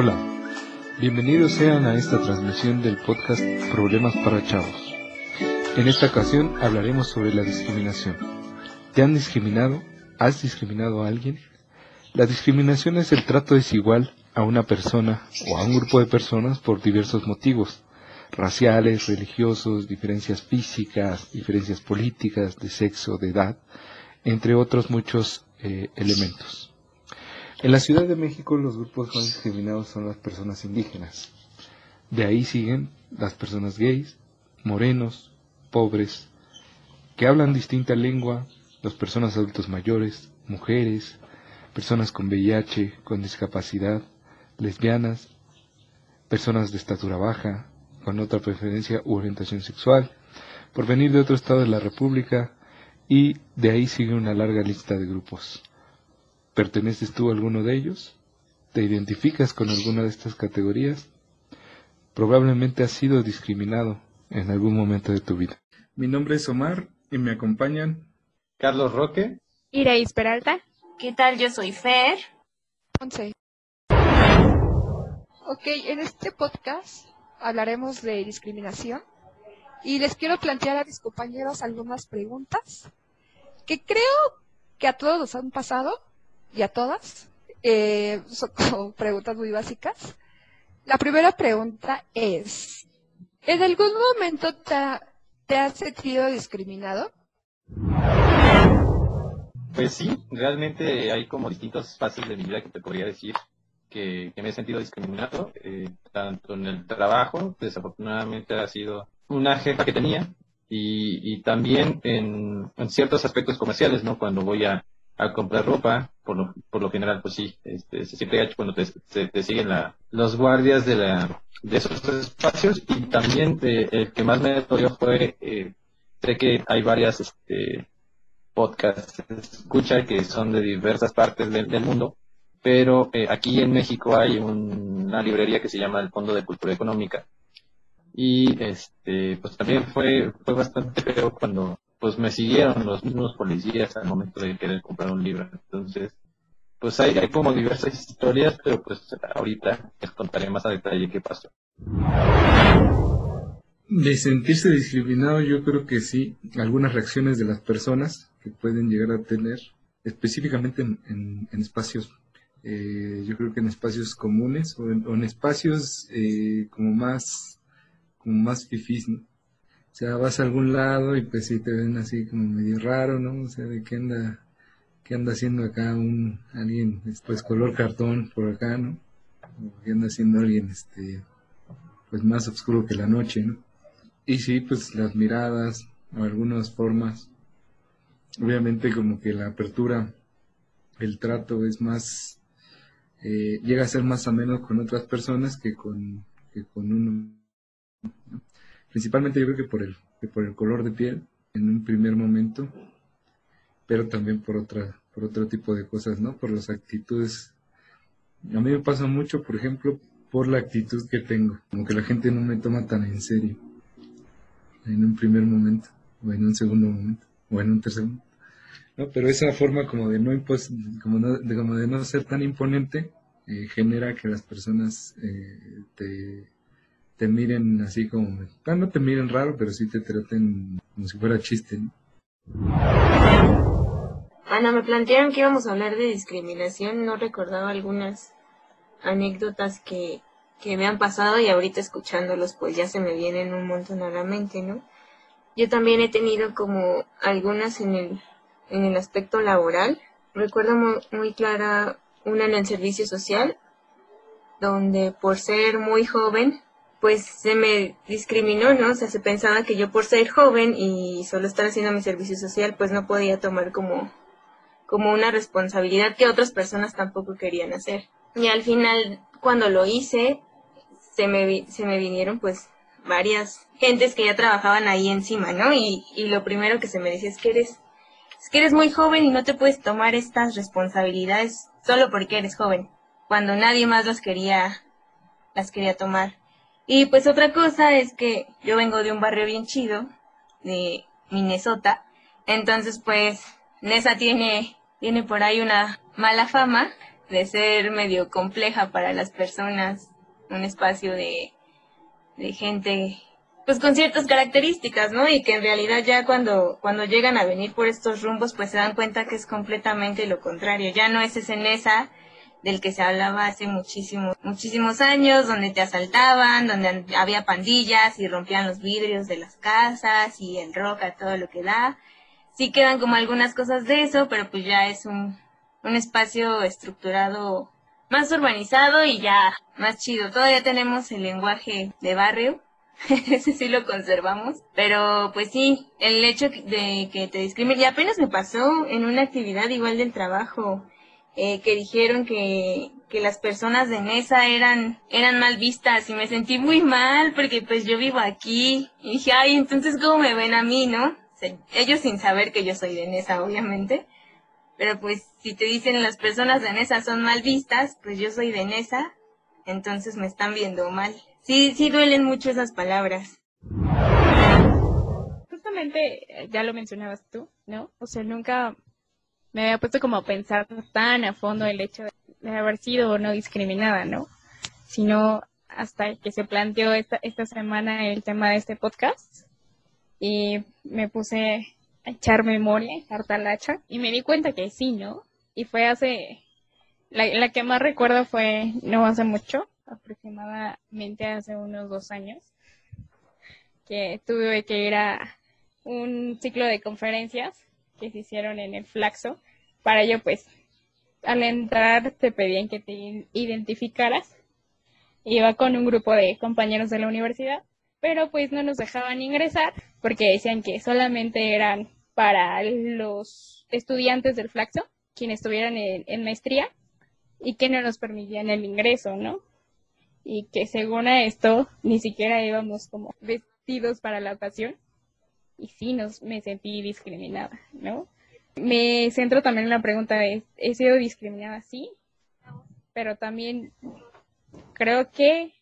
Hola, bienvenidos sean a esta transmisión del podcast Problemas para Chavos. En esta ocasión hablaremos sobre la discriminación. ¿Te han discriminado? ¿Has discriminado a alguien? La discriminación es el trato desigual a una persona o a un grupo de personas por diversos motivos, raciales, religiosos, diferencias físicas, diferencias políticas, de sexo, de edad, entre otros muchos eh, elementos. En la Ciudad de México los grupos más discriminados son las personas indígenas. De ahí siguen las personas gays, morenos, pobres, que hablan distinta lengua, las personas adultos mayores, mujeres, personas con VIH, con discapacidad, lesbianas, personas de estatura baja, con otra preferencia u orientación sexual, por venir de otro estado de la República, y de ahí sigue una larga lista de grupos. ¿Perteneces tú a alguno de ellos? ¿Te identificas con alguna de estas categorías? Probablemente has sido discriminado en algún momento de tu vida. Mi nombre es Omar y me acompañan Carlos Roque, Ireis Peralta. ¿Qué tal? Yo soy Fer. Once. Ok, en este podcast hablaremos de discriminación y les quiero plantear a mis compañeros algunas preguntas que creo que a todos nos han pasado y a todas. Eh, son preguntas muy básicas. La primera pregunta es, ¿en algún momento te, has sentido discriminado? Pues sí, realmente hay como distintos pasos de mi vida que te podría decir que, me he sentido discriminado, eh, tanto en el trabajo, desafortunadamente ha sido una jefa que tenía, y, y también en, en, ciertos aspectos comerciales, ¿no? Cuando voy a, a comprar ropa, por lo, por lo general, pues sí, este, se siente gacho cuando te, te siguen la, los guardias de, la, de esos espacios. Y también eh, el que más me dolió fue, eh, sé que hay varias este, podcasts, escucha que son de diversas partes del, mundo, pero eh, aquí en México hay una librería que se llama el Fondo de Cultura Económica. Y este pues también fue fue bastante feo cuando pues me siguieron los mismos policías al momento de querer comprar un libro. Entonces, pues hay, hay como diversas historias, pero pues ahorita les contaré más a detalle qué pasó. De sentirse discriminado, yo creo que sí, algunas reacciones de las personas que pueden llegar a tener, específicamente en, espacios, eh, yo creo que en espacios comunes o en, espacios eh, como más, como más fifís. Sea, vas a algún lado y pues sí te ven así como medio raro, ¿no? O sea, de qué anda, qué anda haciendo acá un alguien, pues color cartón por acá, ¿no? O qué anda haciendo alguien, este, pues más oscuro que la noche, ¿no? Y sí, pues las miradas o algunas formas, obviamente como que la apertura, el trato es más, eh, llega a ser más ameno con otras personas que con, que con uno. ¿no? Principalmente yo creo que por el, por el color de piel en un primer momento, pero también por otra, por otro tipo de cosas, ¿no? Por las actitudes. A mí me pasa mucho, por ejemplo, por la actitud que tengo, como que la gente no me toma tan en serio en un primer momento, o en un segundo momento, o en un tercer momento. ¿no? Pero esa forma como de no, como de, como de no ser tan imponente eh, genera que las personas eh, te, te miren así como, ah, no te miren raro, pero sí te traten como si fuera chiste. Cuando me plantearon que íbamos a hablar de discriminación, no recordaba algunas anécdotas que, que me han pasado y ahorita escuchándolos pues ya se me vienen un montón a la mente, ¿no? Yo también he tenido como algunas en el, en el aspecto laboral. Recuerdo muy, muy clara una en el servicio social, donde por ser muy joven pues se me discriminó, ¿no? O sea, se pensaba que yo por ser joven y solo estar haciendo mi servicio social, pues no podía tomar como, como una responsabilidad que otras personas tampoco querían hacer. Y al final, cuando lo hice, se me, se me vinieron pues varias gentes que ya trabajaban ahí encima, ¿no? Y, y lo primero que se me decía es que eres, es que eres muy joven y no te puedes tomar estas responsabilidades solo porque eres joven, cuando nadie más las quería, las quería tomar. Y pues otra cosa es que yo vengo de un barrio bien chido, de Minnesota. Entonces pues Nesa tiene, tiene por ahí una mala fama de ser medio compleja para las personas, un espacio de, de gente pues con ciertas características, ¿no? Y que en realidad ya cuando, cuando llegan a venir por estos rumbos, pues se dan cuenta que es completamente lo contrario. Ya no es ese Nesa del que se hablaba hace muchísimos, muchísimos años, donde te asaltaban, donde había pandillas y rompían los vidrios de las casas y el rock a todo lo que da. Sí quedan como algunas cosas de eso, pero pues ya es un, un espacio estructurado más urbanizado y ya más chido. Todavía tenemos el lenguaje de barrio, ese sí lo conservamos, pero pues sí, el hecho de que te discriminen, y apenas me pasó en una actividad igual del trabajo, eh, que dijeron que, que las personas de Nesa eran, eran mal vistas y me sentí muy mal porque pues yo vivo aquí y dije, ay, entonces cómo me ven a mí, ¿no? ellos sin saber que yo soy de Nesa, obviamente, pero pues si te dicen las personas de Nesa son mal vistas, pues yo soy de Nesa, entonces me están viendo mal. Sí, sí duelen mucho esas palabras. Justamente, ya lo mencionabas tú, ¿no? O sea, nunca me había puesto como a pensar tan a fondo el hecho de haber sido no discriminada, ¿no? Sino hasta que se planteó esta, esta semana el tema de este podcast y me puse a echar memoria, echar talacha y me di cuenta que sí, ¿no? Y fue hace, la, la que más recuerdo fue no hace mucho, aproximadamente hace unos dos años, que tuve que ir a un ciclo de conferencias que se hicieron en el Flaxo. Para ello, pues, al entrar te pedían que te identificaras. Iba con un grupo de compañeros de la universidad, pero pues no nos dejaban ingresar porque decían que solamente eran para los estudiantes del Flaxo, quienes estuvieran en, maestría, y que no nos permitían el ingreso, ¿no? Y que según a esto, ni siquiera íbamos como vestidos para la ocasión y sí nos, me sentí discriminada, ¿no? Me centro también en la pregunta ¿he sido discriminada? Sí, pero también creo que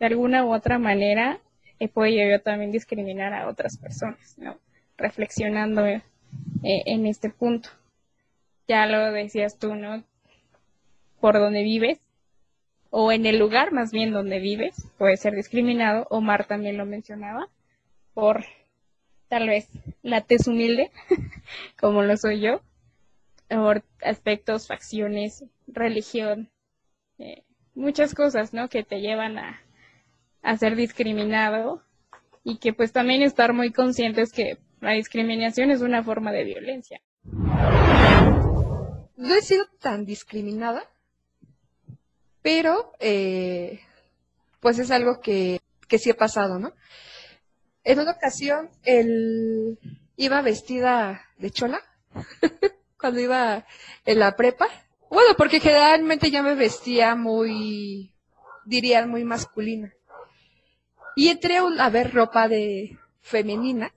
de alguna u otra manera he podido yo también discriminar a otras personas, ¿no? Reflexionando eh, en este punto. Ya lo decías tú, ¿no? Por donde vives, o en el lugar más bien donde vives, puede ser discriminado. Omar también lo mencionaba, por tal vez la tez humilde, como lo soy yo, por aspectos, facciones, religión, eh, muchas cosas, ¿no? Que te llevan a, a ser discriminado y que pues también estar muy conscientes que la discriminación es una forma de violencia. No he sido tan discriminada, pero eh, pues es algo que, que sí ha pasado, ¿no? En una ocasión, él iba vestida de chola cuando iba en la prepa. Bueno, porque generalmente ya me vestía muy, dirían, muy masculina. Y entré a ver ropa de femenina,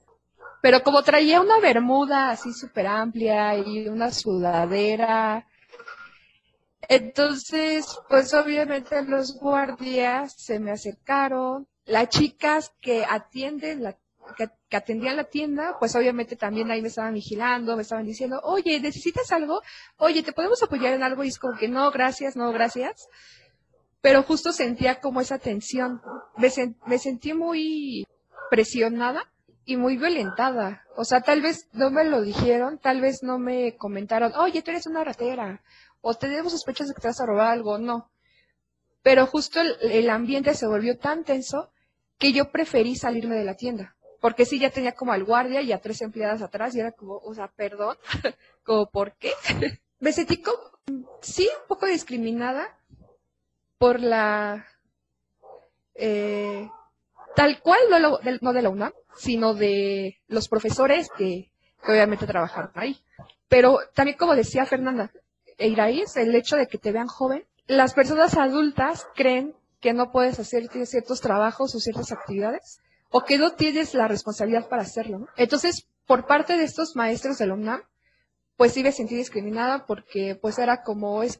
pero como traía una bermuda así súper amplia y una sudadera, entonces, pues obviamente los guardias se me acercaron, las chicas que atienden la que, atendían la tienda, pues obviamente también ahí me estaban vigilando, me estaban diciendo, oye, ¿necesitas algo? Oye, ¿te podemos apoyar en algo? Y es como que no, gracias, no, gracias. Pero justo sentía como esa tensión. Me, sentí muy presionada y muy violentada. O sea, tal vez no me lo dijeron, tal vez no me comentaron, oye, tú eres una ratera, o tenemos sospechas de que te vas a robar algo, no. Pero justo el ambiente se volvió tan tenso que yo preferí salirme de la tienda. Porque sí, ya tenía como al guardia y a tres empleadas atrás y era como, o sea, perdón, como, ¿por qué? Me sentí como, sí, un poco discriminada por la, eh, tal cual, no, lo, no de la UNAM, sino de los profesores que, obviamente trabajaron ahí. Pero también como decía Fernanda, Eiraíz, el hecho de que te vean joven, las personas adultas creen que no puedes hacer ciertos trabajos o ciertas actividades o que no tienes la responsabilidad para hacerlo. Entonces, por parte de estos maestros del UNAM, pues sí me sentí discriminada porque pues era como es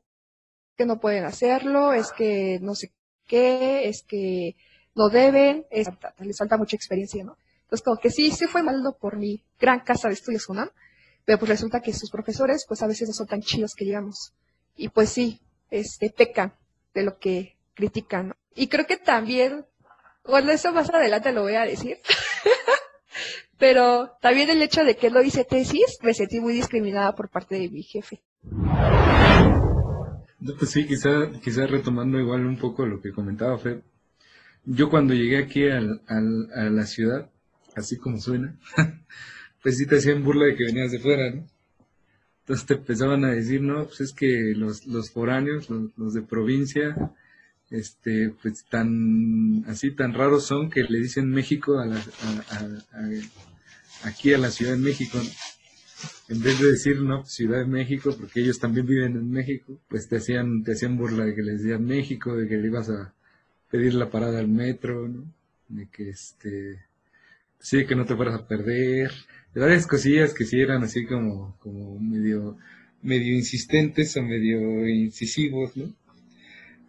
que no pueden hacerlo, es que no sé qué, es que no deben, es, les falta mucha experiencia, ¿no? Entonces, como que sí, sí fue malo por mi gran casa de estudios UNAM, pero pues resulta que sus profesores, pues a veces no son tan chidos que digamos. Y pues sí, este, pecan de lo que critican. ¿no? Y creo que también, bueno, eso más adelante lo voy a decir, pero también el hecho de que lo hice tesis, me sentí muy discriminada por parte de mi jefe. Pues sí, quizá, quizá retomando igual un poco lo que comentaba Fred. Yo cuando llegué aquí al, a la ciudad, así como suena, pues sí te hacían burla de que venías de fuera, ¿no? Entonces te empezaban a decir, no, pues es que los, los foráneos, los, los de provincia, este, pues tan, así tan raros son que le dicen México a la, aquí a la Ciudad de México, en vez de decir no Ciudad de México porque ellos también viven en México pues te hacían te hacían burla de que les decían México de que le ibas a pedir la parada al metro de que este sí que no te fueras a perder. De varias cosillas que sí eran así como como medio medio insistentes o medio incisivos ¿no?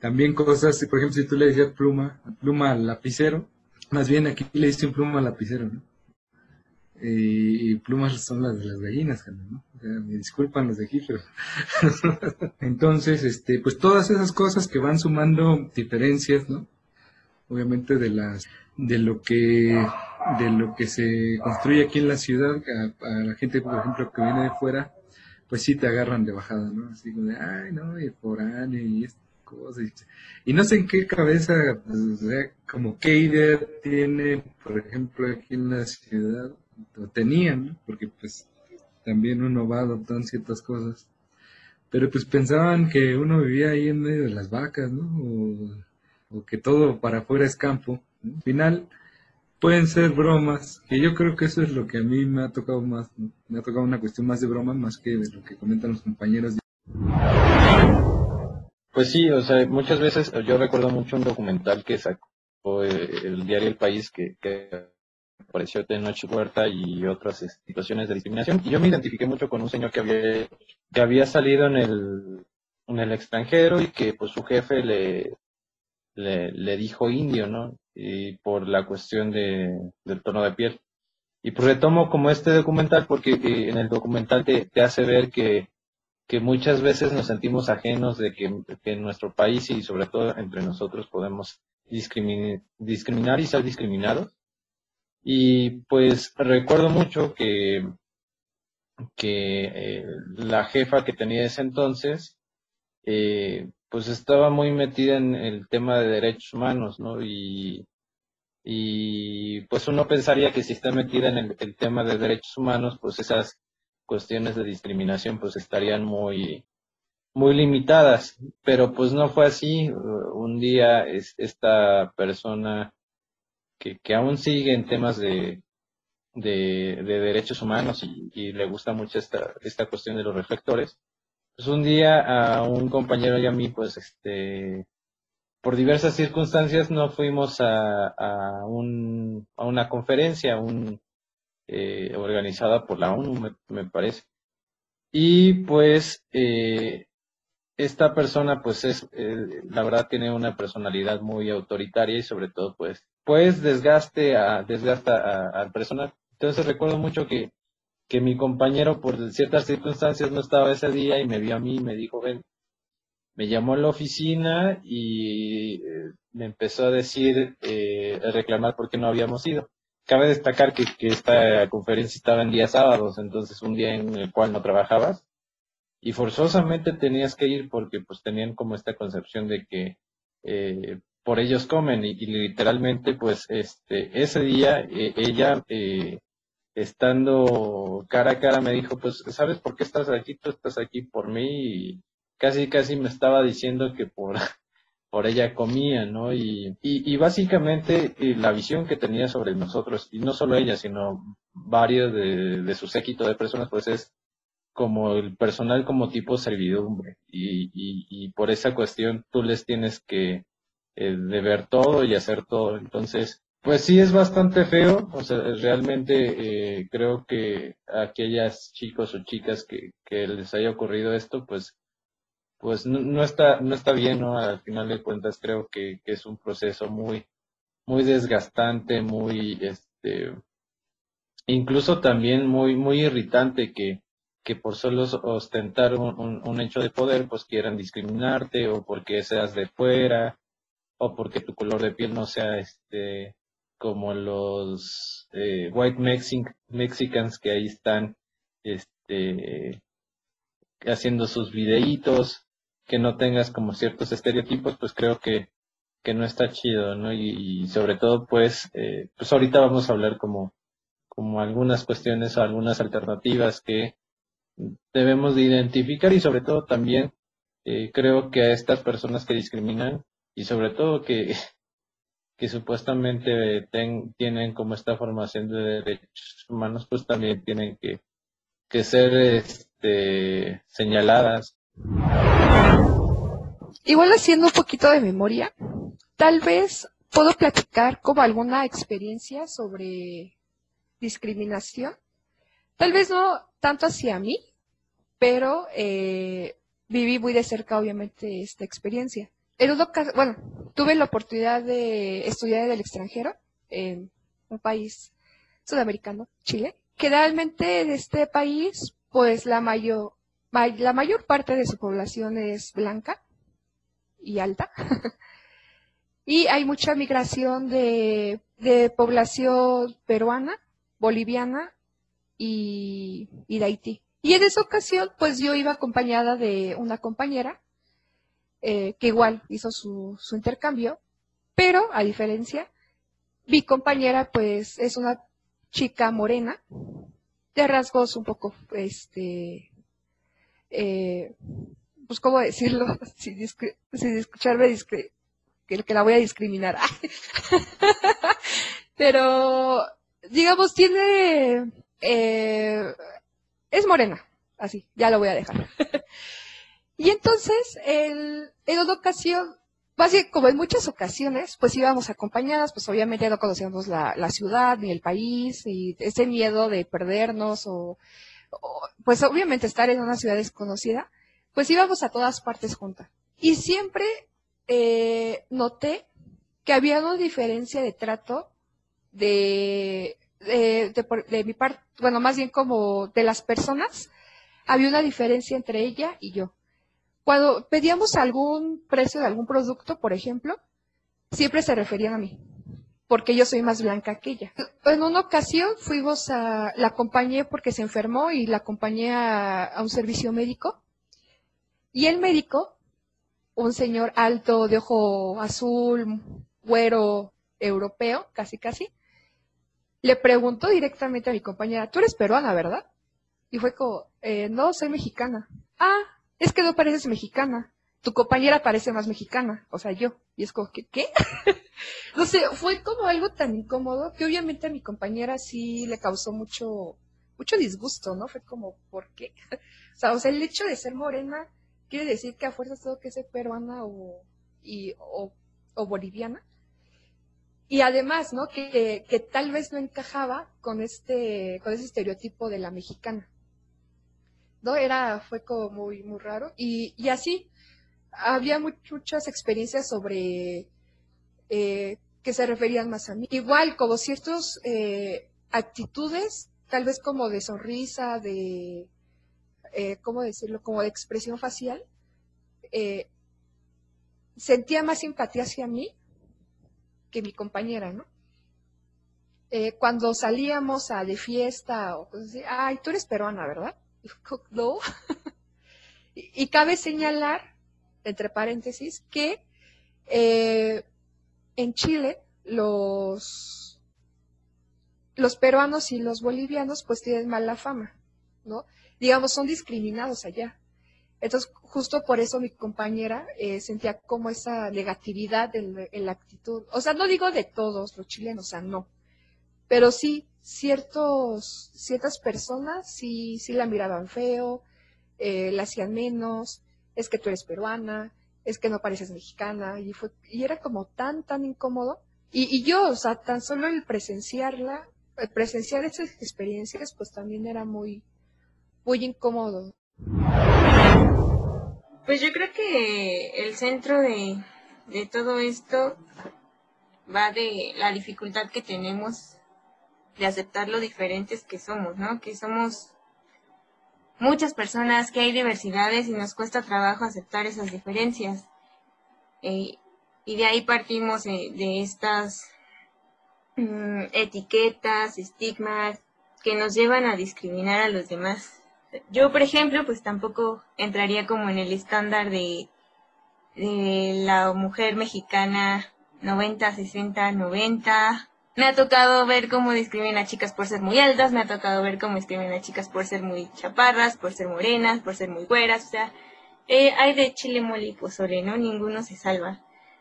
También cosas por ejemplo si tú le decías pluma pluma al lapicero más bien aquí le dicen pluma al lapicero ¿no? y, plumas son las de las gallinas, ¿no? O sea, me disculpan los de aquí, pero entonces, este, pues todas esas cosas que van sumando diferencias, ¿no? Obviamente de las, de lo que, de lo que se construye aquí en la ciudad, a, la gente, por ejemplo, que viene de fuera, pues sí te agarran de bajada, ¿no? Así como de, ay, no, y foráneo y estas cosas. Y, no sé en qué cabeza, pues, o sea, como qué idea tiene, por ejemplo, aquí en la ciudad, o tenían, ¿no? porque pues también uno va adoptando ciertas cosas. Pero pues pensaban que uno vivía ahí en medio de las vacas, ¿no? O, o que todo para afuera es campo. ¿no? Al final pueden ser bromas, que yo creo que eso es lo que a mí me ha tocado más, me ha tocado una cuestión más de broma más que de lo que comentan los compañeros. Pues sí, o sea, muchas veces yo recuerdo mucho un documental que sacó el diario El País que, apareció Noche Huerta y otras situaciones de discriminación. Y yo me identifiqué mucho con un señor que había, que había salido en el, en el extranjero y que pues su jefe le, le, dijo indio, ¿no? Y por la cuestión de, del tono de piel. Y pues retomo como este documental porque en el documental te hace ver que, que muchas veces nos sentimos ajenos de que, que en nuestro país y sobre todo entre nosotros podemos discriminar, discriminar y ser discriminados y pues recuerdo mucho que, que eh, la jefa que tenía ese entonces, eh, pues estaba muy metida en el tema de derechos humanos, ¿no? Y, y pues uno pensaría que si está metida en el, el, tema de derechos humanos, pues esas cuestiones de discriminación pues estarían muy, muy limitadas, pero pues no fue así. Un día es, esta persona que, que aún sigue en temas de, de, de derechos humanos y, y, le gusta mucho esta, esta cuestión de los reflectores. Pues un día a un compañero y a mí, pues este, por diversas circunstancias no fuimos a, a, un, a una conferencia un, eh, organizada por la ONU, me, me parece. Y pues eh, esta persona pues es, eh, la verdad tiene una personalidad muy autoritaria y sobre todo pues, pues desgaste a, desgasta al personal. Entonces recuerdo mucho que, que mi compañero por ciertas circunstancias no estaba ese día y me vio a mí y me dijo, ven, me llamó a la oficina y eh, me empezó a decir, eh, a reclamar por qué no habíamos ido. Cabe destacar que, esta conferencia estaba en días sábados, entonces un día en el cual no trabajabas. Y forzosamente tenías que ir porque pues tenían como esta concepción de que eh, por ellos comen y, y, literalmente pues este ese día eh, ella eh, estando cara a cara me dijo pues sabes por qué estás aquí tú estás aquí por mí y casi casi me estaba diciendo que por por ella comía no y, y, y básicamente la visión que tenía sobre nosotros y no solo ella sino varios de, su séquito de personas pues es como el personal como tipo servidumbre y, por esa cuestión tú les tienes que eh, deber todo y hacer todo. Entonces, pues sí es bastante feo, o sea, realmente eh, creo que aquellas chicos o chicas que les haya ocurrido esto, pues pues no, no, está no está bien, ¿no? Al final de cuentas creo que, que es un proceso muy muy desgastante, muy este incluso también muy muy irritante que que por solo ostentar un, un, hecho de poder, pues quieran discriminarte o porque seas de fuera o porque tu color de piel no sea este como los eh, white Mexicans que ahí están este haciendo sus videitos, que no tengas como ciertos estereotipos, pues creo que, que no está chido, ¿no? Y, sobre todo, pues, eh, pues ahorita vamos a hablar como, como algunas cuestiones o algunas alternativas que debemos de identificar y sobre todo también eh, creo que a estas personas que discriminan y sobre todo que, que supuestamente tienen como esta formación de derechos humanos, pues también tienen que, que ser este, señaladas. Igual haciendo un poquito de memoria, tal vez puedo platicar como alguna experiencia sobre discriminación. Tal vez no tanto hacia mí, pero eh, viví muy de cerca, obviamente, esta experiencia. En bueno, tuve la oportunidad de estudiar en el extranjero, en un país sudamericano, Chile. Generalmente en este país, pues la mayor, la mayor parte de su población es blanca y alta. y hay mucha migración de, población peruana, boliviana y, de Haití. Y en esa ocasión, pues yo iba acompañada de una compañera eh, que igual hizo su, su intercambio, pero a diferencia, mi compañera pues es una chica morena, de rasgos un poco, este, eh, pues cómo decirlo, sin, escucharme que, que la voy a discriminar. pero, digamos, tiene eh, es morena, así, ya lo voy a dejar. y entonces, el, en una ocasión, así como en muchas ocasiones, pues íbamos acompañadas, pues obviamente no conocíamos la, ciudad ni el país, y ese miedo de perdernos o, pues obviamente estar en una ciudad desconocida, pues íbamos a todas partes juntas. Y siempre eh, noté que había una diferencia de trato de de, mi parte, bueno, más bien como de las personas, había una diferencia entre ella y yo. Cuando pedíamos algún precio de algún producto, por ejemplo, siempre se referían a mí, porque yo soy más blanca que ella. En una ocasión fuimos a, la acompañé porque se enfermó y la acompañé a un servicio médico. Y el médico, un señor alto, de ojo azul, güero, europeo, casi casi, le preguntó directamente a mi compañera, tú eres peruana, ¿verdad? Y fue como, eh, no, soy mexicana. Ah, es que no pareces mexicana. Tu compañera parece más mexicana, o sea, yo. Y es como, ¿qué? ¿qué? no sé, fue como algo tan incómodo que obviamente a mi compañera sí le causó mucho, mucho disgusto, ¿no? Fue como, ¿por qué? o, sea, o sea, el hecho de ser morena quiere decir que a fuerzas tengo que ser peruana o, boliviana. Y además, ¿no? Que, tal vez no encajaba con este, con ese estereotipo de la mexicana. ¿No? Era, fue como muy, muy raro. Y, y así, había muchas experiencias sobre eh, que se referían más a mí. Igual, como ciertas eh, actitudes, tal vez como de sonrisa, de, eh, ¿cómo decirlo? Como de expresión facial, eh, sentía más simpatía hacia mí que mi compañera, ¿no? Eh, cuando salíamos a de fiesta o cosas así, ay, tú eres peruana, ¿verdad? No. y, cabe señalar, entre paréntesis, que en Chile los, los peruanos y los bolivianos pues tienen mala fama, ¿no? Digamos, son discriminados allá. Entonces, justo por eso mi compañera eh, sentía como esa negatividad en, la actitud. O sea, no digo de todos los chilenos, o sea, no. Pero sí, ciertos, ciertas personas sí, sí la miraban feo, eh, la hacían menos, es que tú eres peruana, es que no pareces mexicana, y, fue, y era como tan, tan incómodo. Y, y yo, o sea, tan solo el presenciarla, el presenciar esas experiencias, pues también era muy, muy incómodo. Pues yo creo que el centro de, todo esto va de la dificultad que tenemos de aceptar lo diferentes que somos, ¿no? Que somos muchas personas, que hay diversidades y nos cuesta trabajo aceptar esas diferencias. Eh, y de ahí partimos de estas mm, etiquetas, estigmas que nos llevan a discriminar a los demás. Yo, por ejemplo, pues tampoco entraría como en el estándar de, de la mujer mexicana 90, 60, 90, me ha tocado ver cómo discriminan a chicas por ser muy altas, me ha tocado ver cómo discriminan a chicas por ser muy chaparras, por ser morenas, por ser muy güeras, o sea, eh, hay de chile, mole y pozole, ¿no? Ninguno se salva.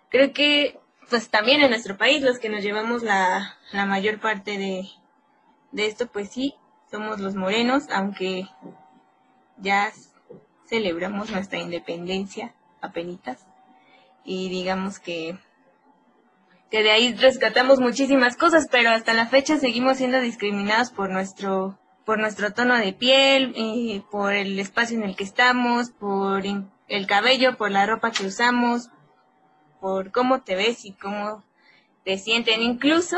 Creo que, pues también en nuestro país, los que nos llevamos la, la mayor parte de, de esto, pues sí, somos los morenos, aunque ya celebramos nuestra independencia apenitas y digamos que que de ahí rescatamos muchísimas cosas, pero hasta la fecha seguimos siendo discriminados por nuestro por nuestro tono de piel, eh, por el espacio en el que estamos, por el cabello, por la ropa que usamos, por cómo te ves y cómo te sienten, incluso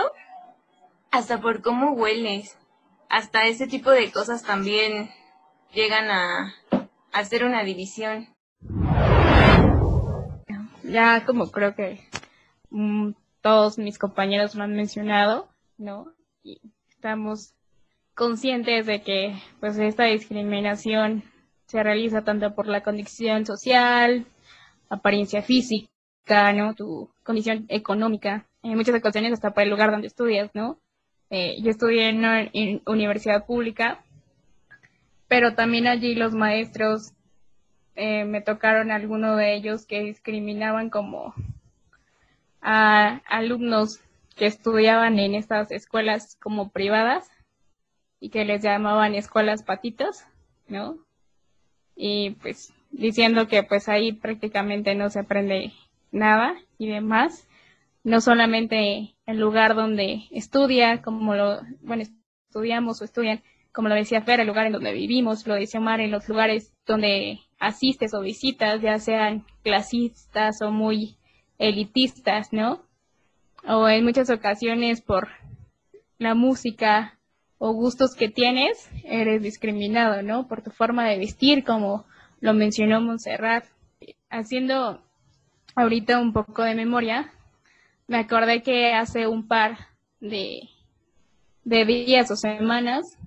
hasta por cómo hueles. Hasta ese tipo de cosas también llegan a, hacer una división. Ya como creo que mm, todos mis compañeros lo han mencionado, ¿no? Y estamos conscientes de que pues esta discriminación se realiza tanto por la condición social, apariencia física, ¿no? Tu condición económica, en muchas ocasiones hasta por el lugar donde estudias, ¿no? Eh, yo estudié en una universidad pública, pero también allí los maestros eh, me tocaron algunos de ellos que discriminaban como a alumnos que estudiaban en estas escuelas como privadas y que les llamaban escuelas patitas, ¿no? Y pues diciendo que pues ahí prácticamente no se aprende nada y demás, no solamente el lugar donde estudia, como lo, bueno, estudiamos o estudian, como lo decía Fer, el lugar en donde vivimos, lo decía Omar, en los lugares donde asistes o visitas, ya sean clasistas o muy elitistas, ¿no? O en muchas ocasiones por la música o gustos que tienes, eres discriminado, ¿no? Por tu forma de vestir, como lo mencionó Montserrat. Haciendo ahorita un poco de memoria, me acordé que hace un par de, de días o semanas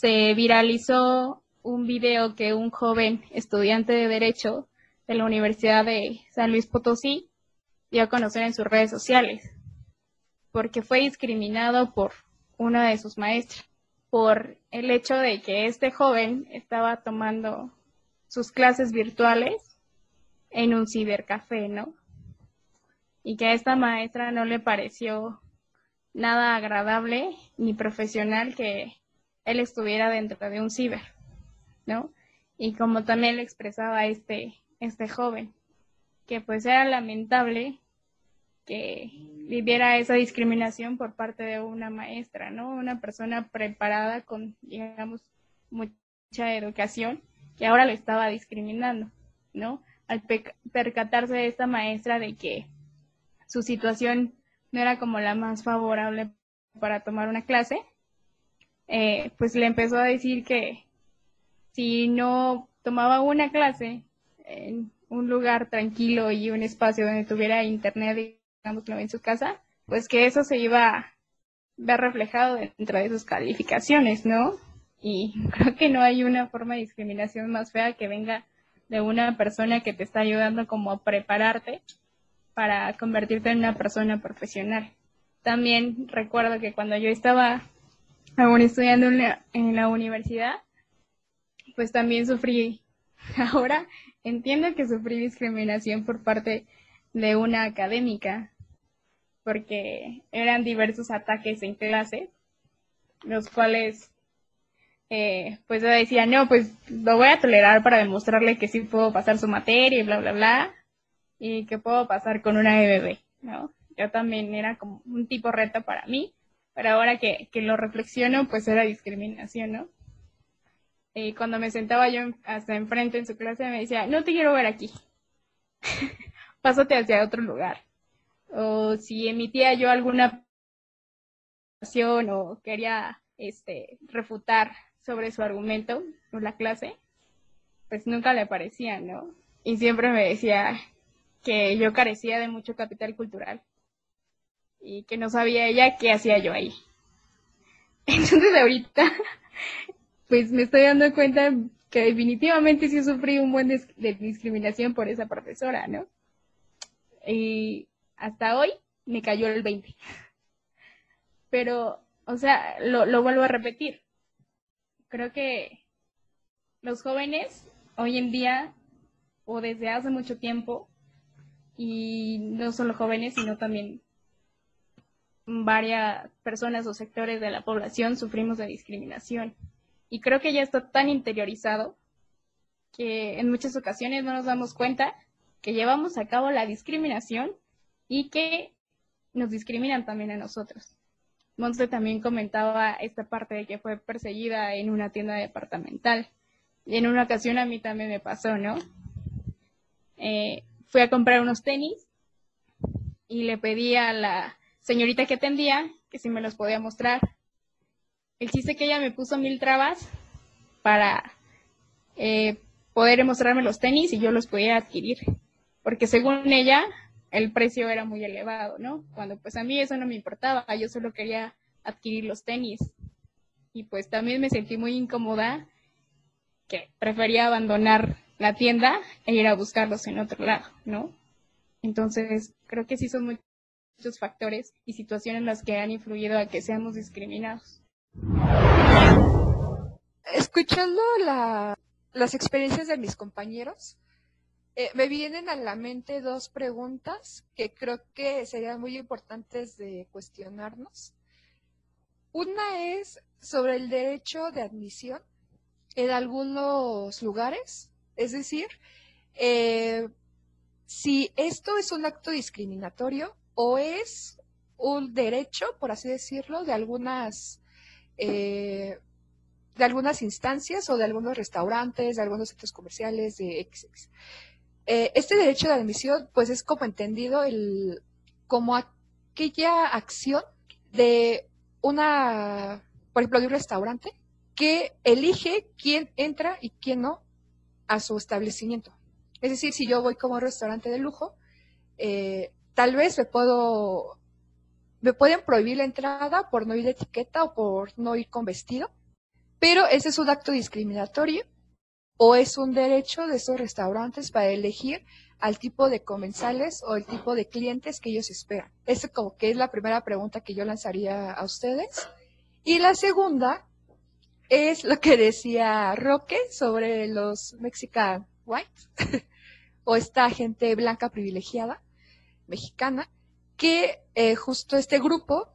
se viralizó un video que un joven estudiante de Derecho de la Universidad de San Luis Potosí dio a conocer en sus redes sociales, porque fue discriminado por una de sus maestras, por el hecho de que este joven estaba tomando sus clases virtuales en un cibercafé, ¿no? Y que a esta maestra no le pareció nada agradable ni profesional que él estuviera dentro de un ciber, ¿no? Y como también le expresaba este, este joven, que pues era lamentable que viviera esa discriminación por parte de una maestra, ¿no? Una persona preparada con, digamos, mucha educación que ahora lo estaba discriminando, ¿no? Al percatarse de esta maestra de que su situación no era como la más favorable para tomar una clase, eh, pues le empezó a decir que si no tomaba una clase en un lugar tranquilo y un espacio donde tuviera internet, digámoslo, en su casa, pues que eso se iba a ver reflejado dentro de sus calificaciones, ¿no? Y creo que no hay una forma de discriminación más fea que venga de una persona que te está ayudando como a prepararte para convertirte en una persona profesional. También recuerdo que cuando yo estaba aún estudiando en la, en la universidad, pues también sufrí ahora Entiendo que sufrí discriminación por parte de una académica, porque eran diversos ataques en clase, los cuales, eh, pues yo decía, no, pues lo voy a tolerar para demostrarle que sí puedo pasar su materia y bla, bla, bla, y que puedo pasar con una EBB, ¿no? Yo también era como un tipo reto para mí, pero ahora que, que lo reflexiono, pues era discriminación, ¿no? Y cuando me sentaba yo hasta enfrente en su clase me decía, no te quiero ver aquí, pásate hacia otro lugar. O si emitía yo alguna o quería este, refutar sobre su argumento o la clase, pues nunca le parecía, ¿no? Y siempre me decía que yo carecía de mucho capital cultural y que no sabía ella qué hacía yo ahí. Entonces ahorita, pues me estoy dando cuenta que definitivamente sí sufrí un buen de discriminación por esa profesora, ¿no? Y hasta hoy me cayó el 20. Pero, o sea, lo, lo vuelvo a repetir. Creo que los jóvenes hoy en día, o desde hace mucho tiempo, y no solo jóvenes, sino también varias personas o sectores de la población sufrimos de discriminación. Y creo que ya está tan interiorizado que en muchas ocasiones no nos damos cuenta que llevamos a cabo la discriminación y que nos discriminan también a nosotros. Monse también comentaba esta parte de que fue perseguida en una tienda departamental. Y en una ocasión a mí también me pasó, ¿no? Eh, fui a comprar unos tenis y le pedí a la señorita que atendía que si me los podía mostrar. El chiste que ella me puso mil trabas para eh, poder mostrarme los tenis y yo los podía adquirir. Porque según ella, el precio era muy elevado, ¿no? Cuando pues a mí eso no me importaba, yo solo quería adquirir los tenis. Y pues también me sentí muy incómoda que prefería abandonar la tienda e ir a buscarlos en otro lado, ¿no? Entonces, creo que sí son muchos factores y situaciones las que han influido a que seamos discriminados. Escuchando las experiencias de mis compañeros, eh, me vienen a la mente dos preguntas que creo que serían muy importantes de cuestionarnos. Una es sobre el derecho de admisión en algunos lugares, es decir, eh, si esto es un acto discriminatorio o es un derecho, por así decirlo, de algunas eh, de algunas instancias o de algunos restaurantes, de algunos centros comerciales, de XX. Eh, este derecho de admisión, pues es como entendido el, como aquella acción de una, por ejemplo, de un restaurante que elige quién entra y quién no a su establecimiento. Es decir, si yo voy como un restaurante de lujo, eh, tal vez me puedo, me pueden prohibir la entrada por no ir de etiqueta o por no ir con vestido, pero ese es un acto discriminatorio o es un derecho de esos restaurantes para elegir al tipo de comensales o el tipo de clientes que ellos esperan? Esa como que es la primera pregunta que yo lanzaría a ustedes. Y la segunda es lo que decía Roque sobre los Mexican Whites o esta gente blanca privilegiada mexicana que eh, justo este grupo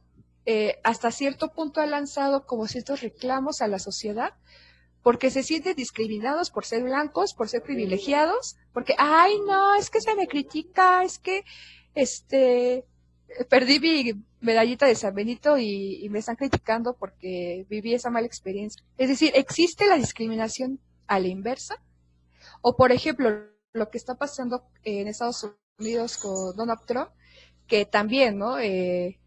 eh, hasta cierto punto ha lanzado como ciertos reclamos a la sociedad porque se sienten discriminados por ser blancos, por ser privilegiados, porque, ay, no, es que se me critica, es que, este, perdí mi medallita de San Benito y, me están criticando porque viví esa mala experiencia. Es decir, ¿existe la discriminación a la inversa? O, por ejemplo, lo que está pasando en Estados Unidos con Donald Trump, que también, ¿no? Eh,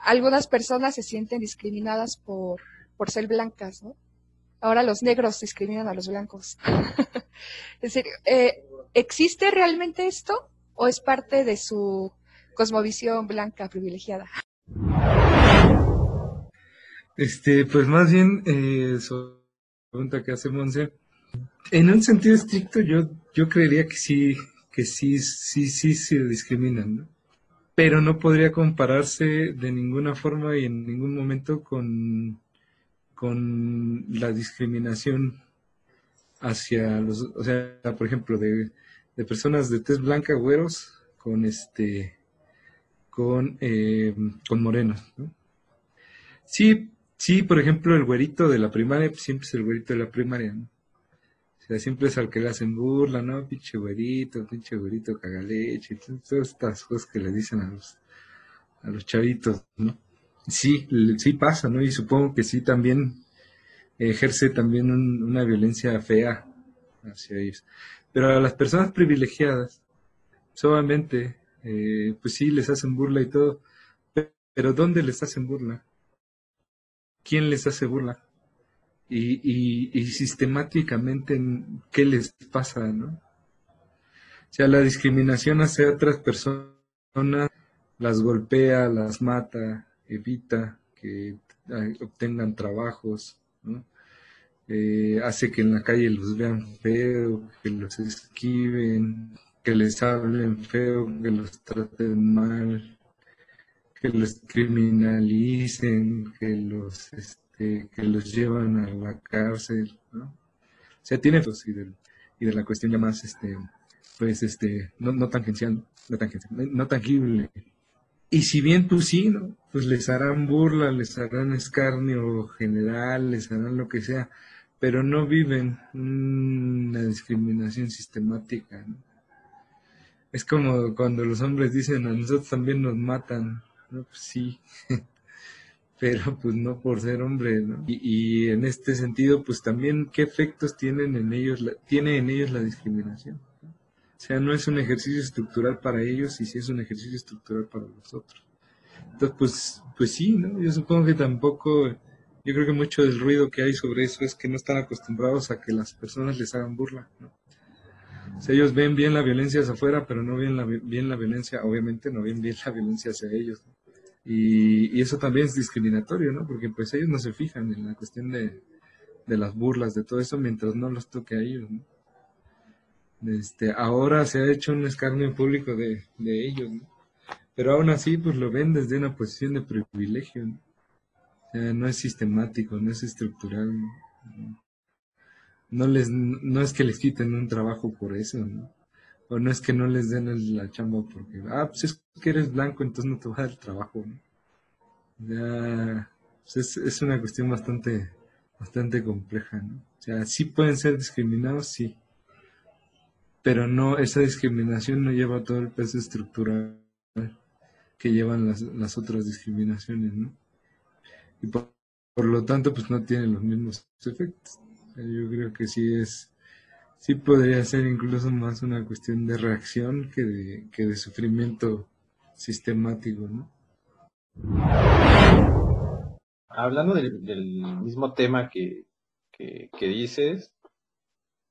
algunas personas se sienten discriminadas por, por ser blancas, ¿no? ahora los negros discriminan a los blancos. es decir, eh, ¿existe realmente esto o es parte de su cosmovisión blanca privilegiada? Este, pues más bien, eh, sobre la pregunta que hace Monse, en un sentido estricto yo, yo creería que sí, que sí, sí, sí se discriminan, ¿no? Pero no podría compararse de ninguna forma y en ningún momento con con la discriminación hacia los, o sea, por ejemplo, de, personas de tez blanca, güeros, con este, con, eh, con morenos, Sí, sí, por ejemplo, el güerito de la primaria, pues, siempre es el güerito de la primaria, ¿no? Sea, siempre es al que le hacen burla, ¿no? Pinche güerito, pinche güerito cagaleche, todas estas cosas que le dicen a los, a los chavitos, ¿no? Sí, sí pasa, ¿no? Y supongo que sí también ejerce también una violencia fea hacia ellos. Pero a las personas privilegiadas, solamente, eh, pues sí, les hacen burla y todo, pero ¿dónde les hacen burla? quién les hace burla y, y, y sistemáticamente qué les pasa, ¿no? O sea, la discriminación hacia otras personas las golpea, las mata, evita que obtengan trabajos. Eh, hace que en la calle los vean feo, que los esquiven, que les hablen feo, que los traten mal, que los criminalicen, que los este, que los llevan a la cárcel, ¿no? O sea, tiene y de, y de la cuestión ya más este pues este no, no tangencial, no, tangencial, no tangible. Y si bien pues sí, ¿no? Pues les harán burla, les harán escarnio general, les harán lo que sea, pero no viven una discriminación sistemática. Es como cuando los hombres dicen a nosotros también nos matan, ¿no? Pues sí, pero pues no por ser hombre, ¿no? Y, en este sentido, pues también qué efectos tienen en ellos, la, tiene en ellos la discriminación. O sea, no es un ejercicio estructural para ellos y sí es un ejercicio estructural para nosotros. Entonces, pues, pues sí, ¿no? Yo supongo que tampoco yo creo que mucho del ruido que hay sobre eso es que no están acostumbrados a que las personas les hagan burla. ¿no? O sea, ellos ven bien la violencia hacia afuera, pero no ven la, bien la violencia, obviamente no ven bien la violencia hacia ellos. Y, eso también es discriminatorio, ¿no? Porque pues ellos no se fijan en la cuestión de, las burlas, de todo eso, mientras no los toque a ellos, ¿no? Este, ahora se ha hecho un escarnio público de, de ellos, ¿no? Pero aún así, pues lo ven desde una posición de privilegio, ¿no? no es sistemático, no es estructural. No, les, no es que les quiten un trabajo por eso, ¿no? O no es que no les den la chamba porque, ah, pues es que eres blanco, entonces no te va a dar el trabajo. Ya, pues es, una cuestión bastante, bastante compleja, ¿no? O sea, sí pueden ser discriminados, sí. Pero no, esa discriminación no lleva todo el peso estructural que llevan las, las otras discriminaciones, ¿no? y por, lo tanto pues no tiene los mismos efectos. Yo creo que sí es, sí podría ser incluso más una cuestión de reacción que de, que de sufrimiento sistemático, ¿no? Hablando del, mismo tema que, dices,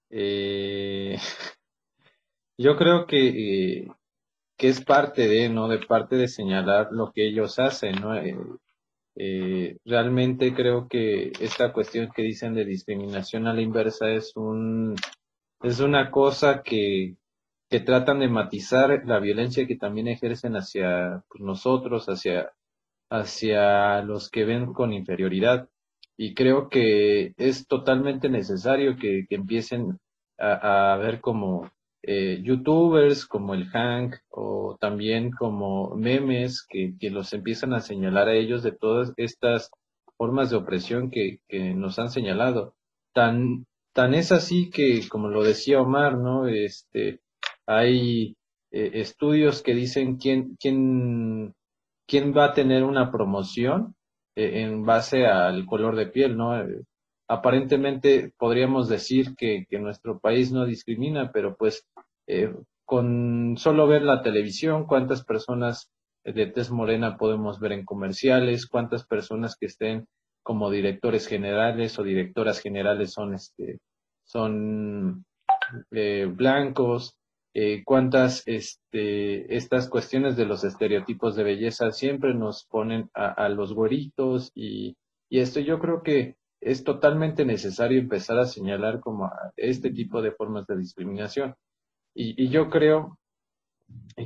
eh, yo creo que, eh, que es parte de, ¿no? De parte de señalar lo que ellos hacen, ¿no? Eh, eh, realmente creo que esta cuestión que dicen de discriminación a la inversa es un es una cosa que, que tratan de matizar la violencia que también ejercen hacia pues, nosotros, hacia, hacia los que ven con inferioridad. Y creo que es totalmente necesario que, que empiecen a, ver como eh, youtubers como el Hank o también como memes que, que, los empiezan a señalar a ellos de todas estas formas de opresión que, que nos han señalado. Tan, tan es así que, como lo decía Omar, ¿no? Este, hay eh, estudios que dicen quién, quién, quién va a tener una promoción eh, en base al color de piel, ¿no? aparentemente podríamos decir que, que, nuestro país no discrimina, pero pues eh, con solo ver la televisión, cuántas personas de tez morena podemos ver en comerciales, cuántas personas que estén como directores generales o directoras generales son, este, son eh, blancos, eh, cuántas este, estas cuestiones de los estereotipos de belleza siempre nos ponen a, a los güeritos y, y, esto yo creo que es totalmente necesario empezar a señalar como este tipo de formas de discriminación. Y, yo creo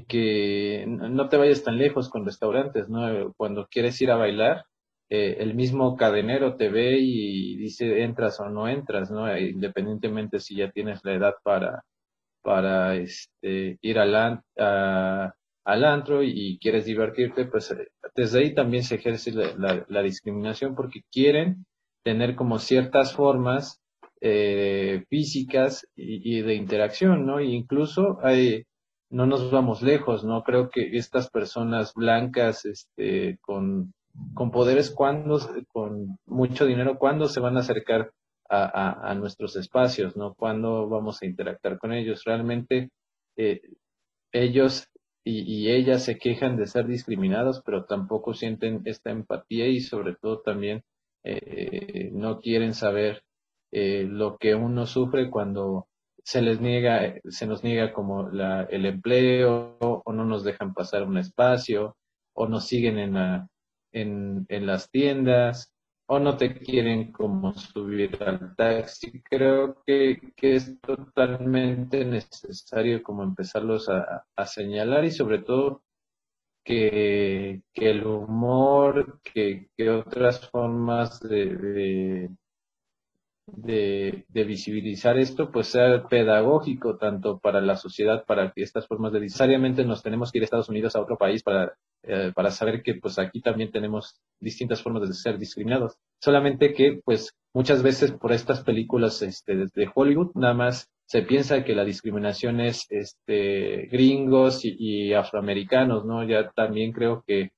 que no te vayas tan lejos con restaurantes, ¿no? Cuando quieres ir a bailar, eh, el mismo cadenero te ve y dice entras o no entras, ¿no? E independientemente si ya tienes la edad para, para este, ir al, al antro y, quieres divertirte, pues eh, desde ahí también se ejerce la, discriminación porque quieren tener como ciertas formas eh, físicas y, de interacción, ¿no? E incluso hay, no nos vamos lejos, ¿no? Creo que estas personas blancas, este, con, con poderes, cuando, con mucho dinero, ¿cuándo se van a acercar a, a, nuestros espacios, ¿no? ¿Cuándo vamos a interactuar con ellos? Realmente eh, ellos y, y, ellas se quejan de ser discriminados, pero tampoco sienten esta empatía y sobre todo también eh, no quieren saber eh, lo que uno sufre cuando se les niega, se nos niega como la, el empleo o no nos dejan pasar un espacio o nos siguen en, la, en, en las tiendas o no te quieren como subir al taxi. Creo que, es totalmente necesario como empezarlos a, señalar y sobre todo que, el humor, que, otras formas de, de, de, visibilizar esto, pues sea pedagógico tanto para la sociedad, para que estas formas de necesariamente nos tenemos que ir a Estados Unidos a otro país para, eh, para saber que pues aquí también tenemos distintas formas de ser discriminados. Solamente que pues muchas veces por estas películas este, de Hollywood nada más se piensa que la discriminación es este, gringos y, afroamericanos, ¿no? Ya también creo que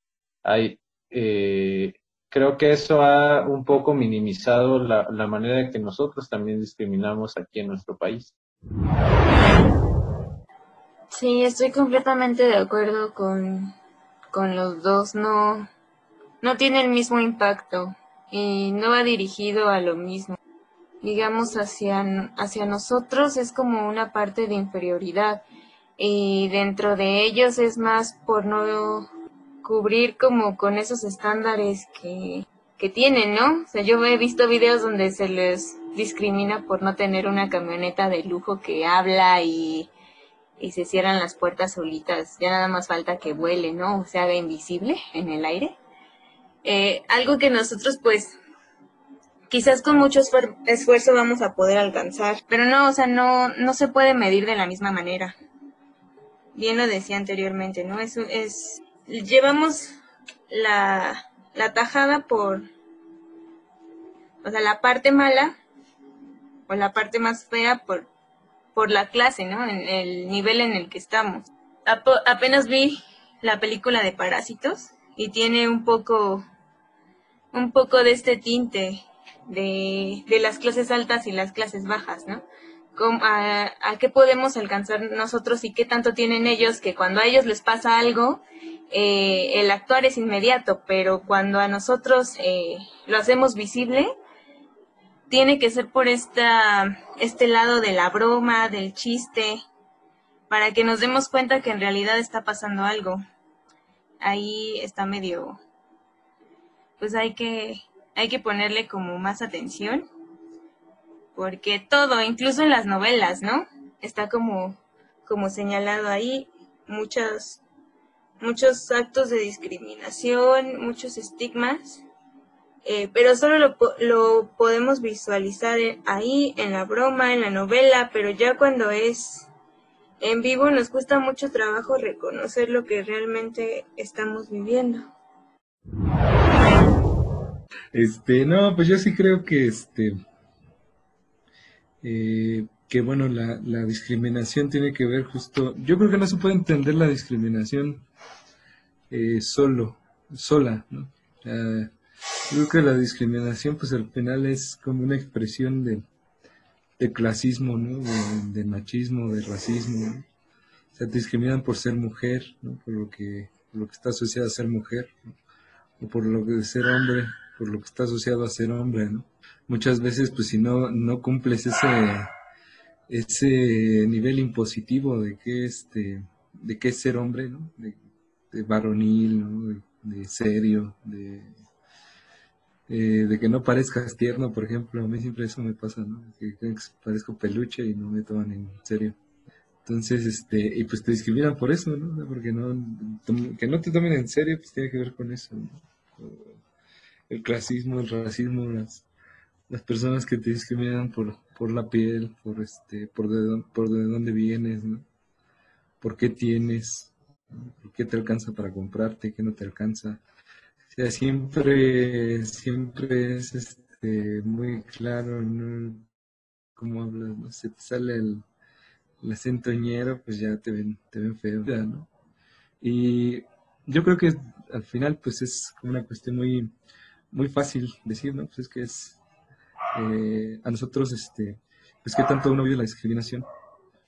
hay eh, creo que eso ha un poco minimizado la, la manera en que nosotros también discriminamos aquí en nuestro país. Sí, estoy completamente de acuerdo con, con los dos. No, no tiene el mismo impacto y no va dirigido a lo mismo. Digamos, hacia, hacia nosotros es como una parte de inferioridad y dentro de ellos es más por no cubrir como con esos estándares que, que tienen, ¿no? O sea, yo he visto videos donde se les discrimina por no tener una camioneta de lujo que habla y, y se cierran las puertas solitas. Ya nada más falta que vuele, ¿no? O se haga invisible en el aire. Eh, algo que nosotros pues quizás con mucho esfuerzo vamos a poder alcanzar, pero no, o sea, no, no se puede medir de la misma manera. Bien lo decía anteriormente, ¿no? Es, es llevamos la, la tajada por, o sea, la parte mala o la parte más fea por, por la clase, ¿no? En el nivel en el que estamos. apenas vi la película de Parásitos y tiene un poco, un poco de este tinte de, las clases altas y las clases bajas, ¿no? A, a, qué podemos alcanzar nosotros y qué tanto tienen ellos que cuando a ellos les pasa algo, eh, el actuar es inmediato, pero cuando a nosotros eh, lo hacemos visible, tiene que ser por esta, este lado de la broma, del chiste, para que nos demos cuenta que en realidad está pasando algo. Ahí está medio, pues hay que, hay que ponerle como más atención, porque todo, incluso en las novelas, ¿no? Está como, como señalado ahí, muchas muchos actos de discriminación, muchos estigmas, eh, pero solo lo, lo podemos visualizar ahí, en la broma, en la novela, pero ya cuando es en vivo nos cuesta mucho trabajo reconocer lo que realmente estamos viviendo. Este, no, pues yo sí creo que este, eh, que bueno, la, la discriminación tiene que ver justo, yo creo que no se puede entender la discriminación eh, solo, sola, ¿no? Creo que la discriminación pues al final es como una expresión de, de clasismo, ¿no? De, machismo, de racismo, ¿no? O sea, discriminan por ser mujer, ¿no? Por lo que, por lo que está asociado a ser mujer, o por lo que de ser hombre, por lo que está asociado a ser hombre, ¿no? Muchas veces, pues si no, no cumples ese, ese nivel impositivo de que este, de qué es ser hombre, ¿no? De, varonil, ¿no? de, serio, de, eh, de que no parezcas tierno, por ejemplo. A mí siempre eso me pasa, ¿no? Que que parezco peluche y no me toman en serio. Entonces, este, y pues te discriminan por eso, ¿no? Porque no, que no te tomen en serio, pues tiene que ver con eso, El clasismo, el racismo, las, las personas que te discriminan por, por la piel, por este, por de, por de dónde vienes, ¿no? Por qué tienes, ¿qué te alcanza para comprarte? ¿Qué no te alcanza? O sea, siempre, siempre es este, muy claro, ¿no? Cómo hablas, no sé, te sale el, el acento pues ya te ven, te ven feo, ¿no? Y yo creo que al final, pues es una cuestión muy, muy fácil decir, ¿no? Pues es que es, eh, a nosotros, este, pues que tanto uno vive la discriminación,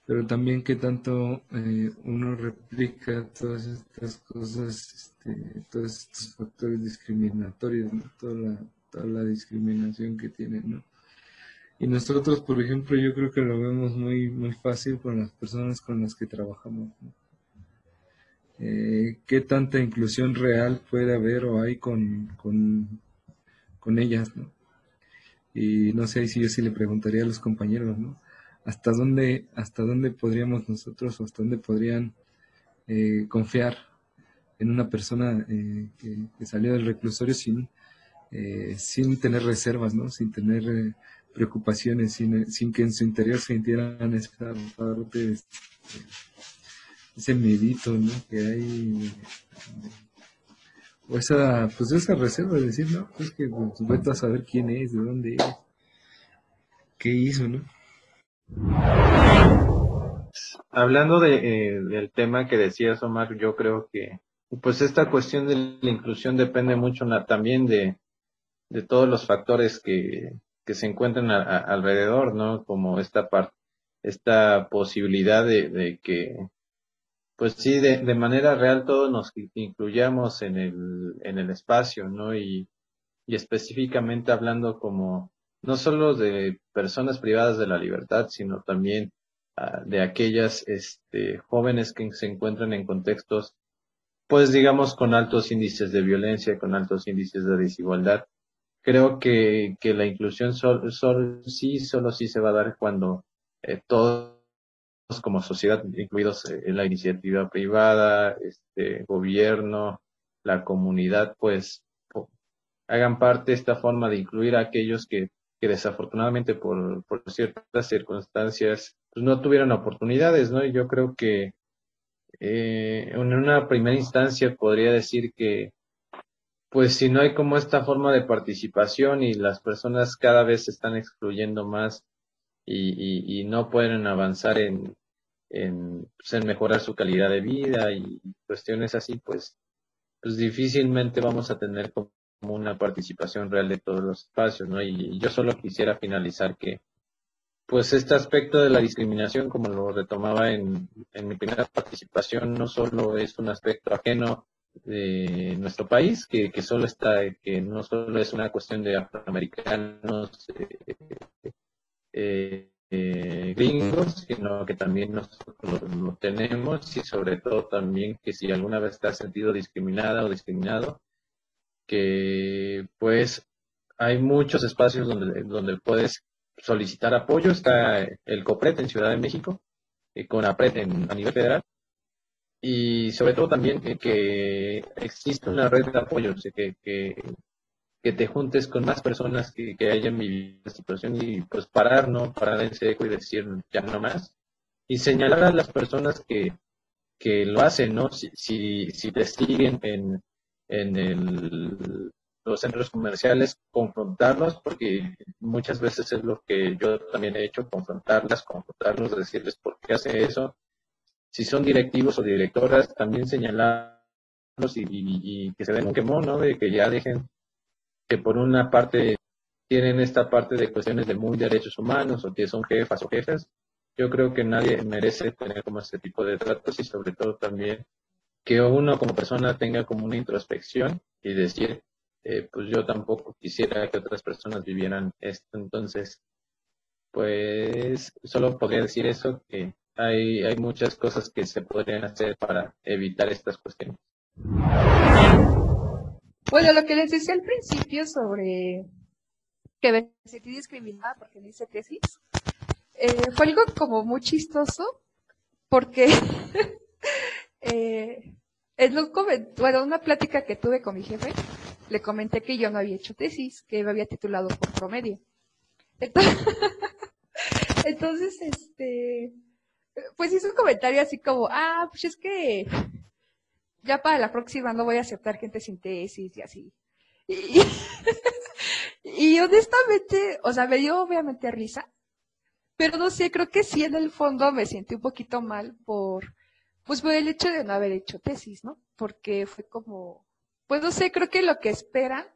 pero también que tanto eh, uno replica todas estas cosas, este, todos estos factores discriminatorios, toda la discriminación que tienen, ¿no? Y nosotros, por ejemplo, yo creo que lo vemos muy, muy fácil con las personas con las que trabajamos. Eh, ¿Qué tanta inclusión real puede haber o hay con, con, ellas? ¿no? Y no sé si yo sí le preguntaría a los compañeros, ¿no? ¿Hasta dónde, hasta dónde podríamos nosotros hasta dónde podrían eh, confiar en una persona eh, que, salió del reclusorio sin, sin tener reservas, ¿no? Sin tener preocupaciones sin, sin, que en su interior se sintieran esa parte, ese medito ¿no? que hay, o esa, pues esa reserva de decir, no, pues que pues, vete a saber quién es, de dónde es, qué hizo, ¿no? Hablando de, eh, del tema que decías, Omar, yo creo que pues esta cuestión de la inclusión depende mucho también de, de todos los factores que, que se encuentran alrededor, ¿no? Como esta parte, esta posibilidad de, que, pues sí, de, manera real todos nos incluyamos en el, en el espacio, ¿no? Y específicamente hablando como, no solo de personas privadas de la libertad, sino también ah, de aquellas este, jóvenes que se encuentran en contextos, pues digamos, con altos índices de violencia, con altos índices de desigualdad, creo que, que la inclusión sol, sí, solo sí se va a dar cuando eh, todos como sociedad, incluidos en eh, la iniciativa privada, este gobierno, la comunidad, pues hagan parte de esta forma de incluir a aquellos que, que desafortunadamente por, ciertas circunstancias pues no tuvieron oportunidades, ¿no? Y yo creo que eh, en una primera instancia podría decir que pues si no hay como esta forma de participación y las personas cada vez se están excluyendo más y, no pueden avanzar en, en, pues, en, mejorar su calidad de vida y cuestiones así, pues, pues difícilmente vamos a tener como una participación real de todos los espacios, ¿no? Y, yo solo quisiera finalizar que, pues este aspecto de la discriminación, como lo retomaba en, mi primera participación, no solo es un aspecto ajeno de nuestro país, que, que solo está, que no solo es una cuestión de afroamericanos eh, eh, gringos, sino que también nosotros lo, tenemos y sobre todo también que si alguna vez te has sentido discriminada o discriminado, que pues hay muchos espacios donde, donde puedes solicitar apoyo. Está el COPRET en Ciudad de México, eh, con APRET en, a nivel federal, y sobre todo también que, existe una red de apoyo, que, que, que, te juntes con más personas que, que hayan vivido la situación y pues parar, ¿no? Parar en seco y decir ya no más. Y señalar a las personas que, que lo hacen, ¿no? Si, si, si te siguen en, en el, los centros comerciales, confrontarlos, porque muchas veces es lo que yo también he hecho, confrontarlas, confrontarlos, decirles por qué hace eso, si son directivos o directoras, también señalarlos y, que se den un quemón, ¿no? De que ya dejen que por una parte tienen esta parte de cuestiones de muy derechos humanos o que son jefas o jefas. Yo creo que nadie merece tener como este tipo de tratos y sobre todo también que uno como persona tenga como una introspección y decir, eh, pues yo tampoco quisiera que otras personas vivieran esto. Entonces, pues solo podría decir eso, que hay, hay muchas cosas que se podrían hacer para evitar estas cuestiones. Bueno, lo que les decía al principio sobre que me sentí discriminada porque no hice tesis, eh, fue algo como muy chistoso porque eh, en bueno, una plática que tuve con mi jefe, le comenté que yo no había hecho tesis, que me había titulado por promedio. entonces este, pues hizo un comentario así como, ah, pues es que ya para la próxima no voy a aceptar gente sin tesis y así. Y, honestamente, o sea, me dio obviamente risa, pero no sé, creo que sí en el fondo me sentí un poquito mal por, pues por el hecho de no haber hecho tesis, ¿no? Porque fue como, pues no sé, creo que lo que espera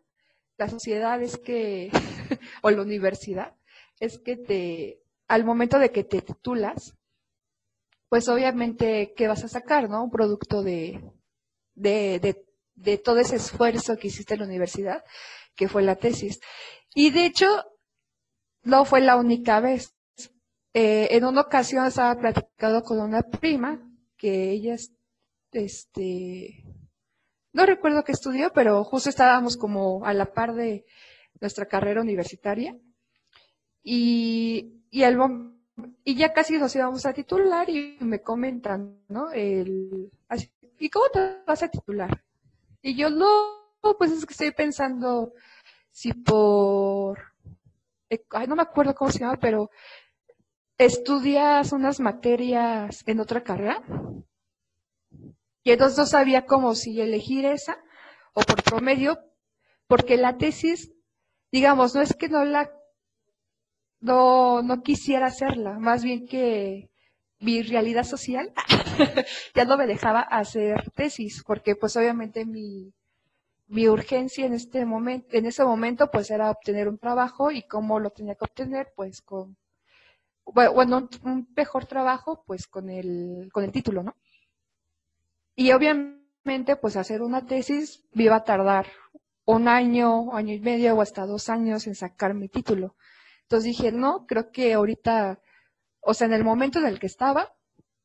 la sociedad es que, o la universidad, es que te, al momento de que te titulas, pues obviamente, ¿qué vas a sacar, no? Un producto de, de, de, todo ese esfuerzo que hiciste en la universidad. que fue la tesis. Y de hecho, no fue la única vez. Eh, en una ocasión estaba platicando con una prima que ella, este, no recuerdo qué estudió, pero justo estábamos como a la par de nuestra carrera universitaria. Y, y, el, y ya casi nos íbamos a titular y me comentan, ¿no? El, ¿Y cómo te vas a titular? Y yo, no, pues es que estoy pensando si por, eh, ay, no me acuerdo cómo se llama, pero estudias unas materias en otra carrera. Y entonces no sabía cómo si elegir esa o por promedio, porque la tesis, digamos, no es que no la, no, no quisiera hacerla, más bien que mi realidad social ya no me dejaba hacer tesis, porque pues obviamente mi, mi urgencia en este momento, en ese momento, pues era obtener un trabajo y cómo lo tenía que obtener, pues con, bueno, un mejor trabajo, pues con el, con el título, ¿no? Y obviamente, pues hacer una tesis me iba a tardar un año, año y medio o hasta dos años en sacar mi título. Entonces dije, no, creo que ahorita, o sea, en el momento en el que estaba,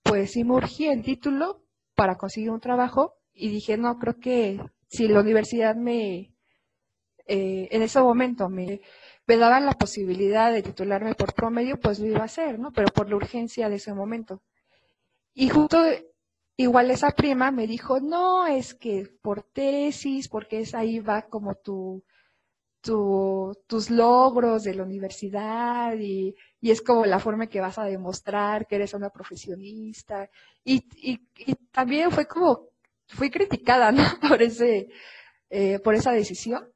pues sí me urgía el título para conseguir un trabajo y dije, no, creo que si la universidad me, eh, en ese momento me, me daban la posibilidad de titularme por promedio, pues lo iba a hacer, ¿no? Pero por la urgencia de ese momento. Y justo igual esa prima me dijo, no, es que por tesis, porque es ahí va como tu, tu, tus logros de la universidad y, es como la forma que vas a demostrar que eres una profesionista. Y también fue como fui criticada, ¿no? Por ese, eh, por esa decisión.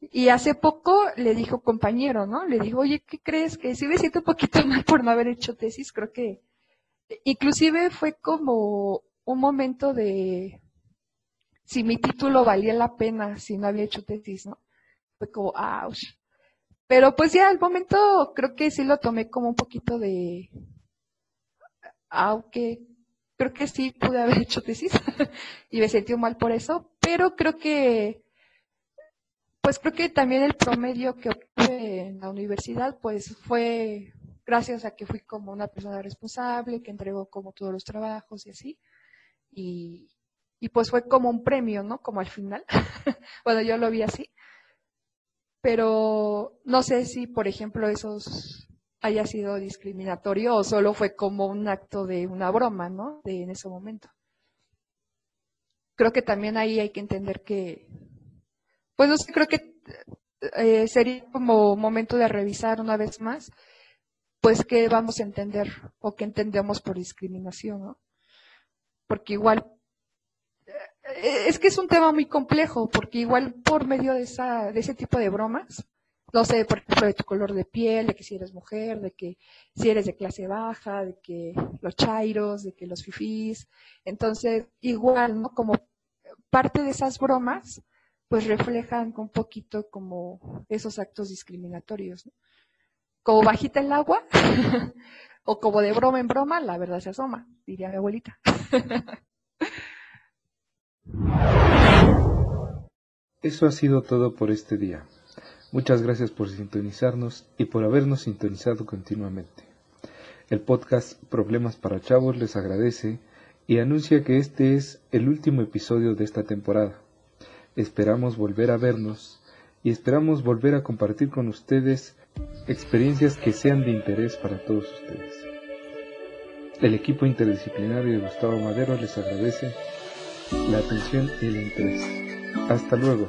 Y hace poco le dijo compañero, ¿no? Le dijo, oye, ¿qué crees? Que si me siento un poquito mal por no haber hecho tesis, creo que inclusive fue como un momento de si mi título valía la pena si no había hecho tesis, ¿no? Fue como, ouch. Pero pues ya al momento creo que sí lo tomé como un poquito de, aunque creo que sí pude haber hecho tesis y me sentí mal por eso, pero creo que, pues creo que también el promedio que obtuve en la universidad, pues fue gracias a que fui como una persona responsable, que entregó como todos los trabajos y así. Y, pues fue como un premio, ¿no? Como al final. bueno, yo lo vi así. Pero no sé si, por ejemplo, esos haya sido discriminatorio o solo fue como un acto de una broma, ¿no? De en ese momento. Creo que también ahí hay que entender que, pues no sé, creo que eh, sería como momento de revisar una vez más, pues qué vamos a entender o qué entendemos por discriminación, ¿no? Porque igual, eh, es que es un tema muy complejo, porque igual por medio de, esa, de ese tipo de bromas, no sé, por ejemplo, de tu color de piel, de que si eres mujer, de que si eres de clase baja, de que los chairos, de que los fifís. Entonces, igual, ¿no? Como parte de esas bromas, pues reflejan un poquito como esos actos discriminatorios. Como bajita el agua, o como de broma en broma, la verdad se asoma, diría mi abuelita. Eso ha sido todo por este día. Muchas gracias por sintonizarnos y por habernos sintonizado continuamente. El podcast Problemas para Chavos les agradece y anuncia que este es el último episodio de esta temporada. Esperamos volver a vernos y esperamos volver a compartir con ustedes experiencias que sean de interés para todos ustedes. El equipo interdisciplinario de Gustavo Madero les agradece la atención y el interés. Hasta luego.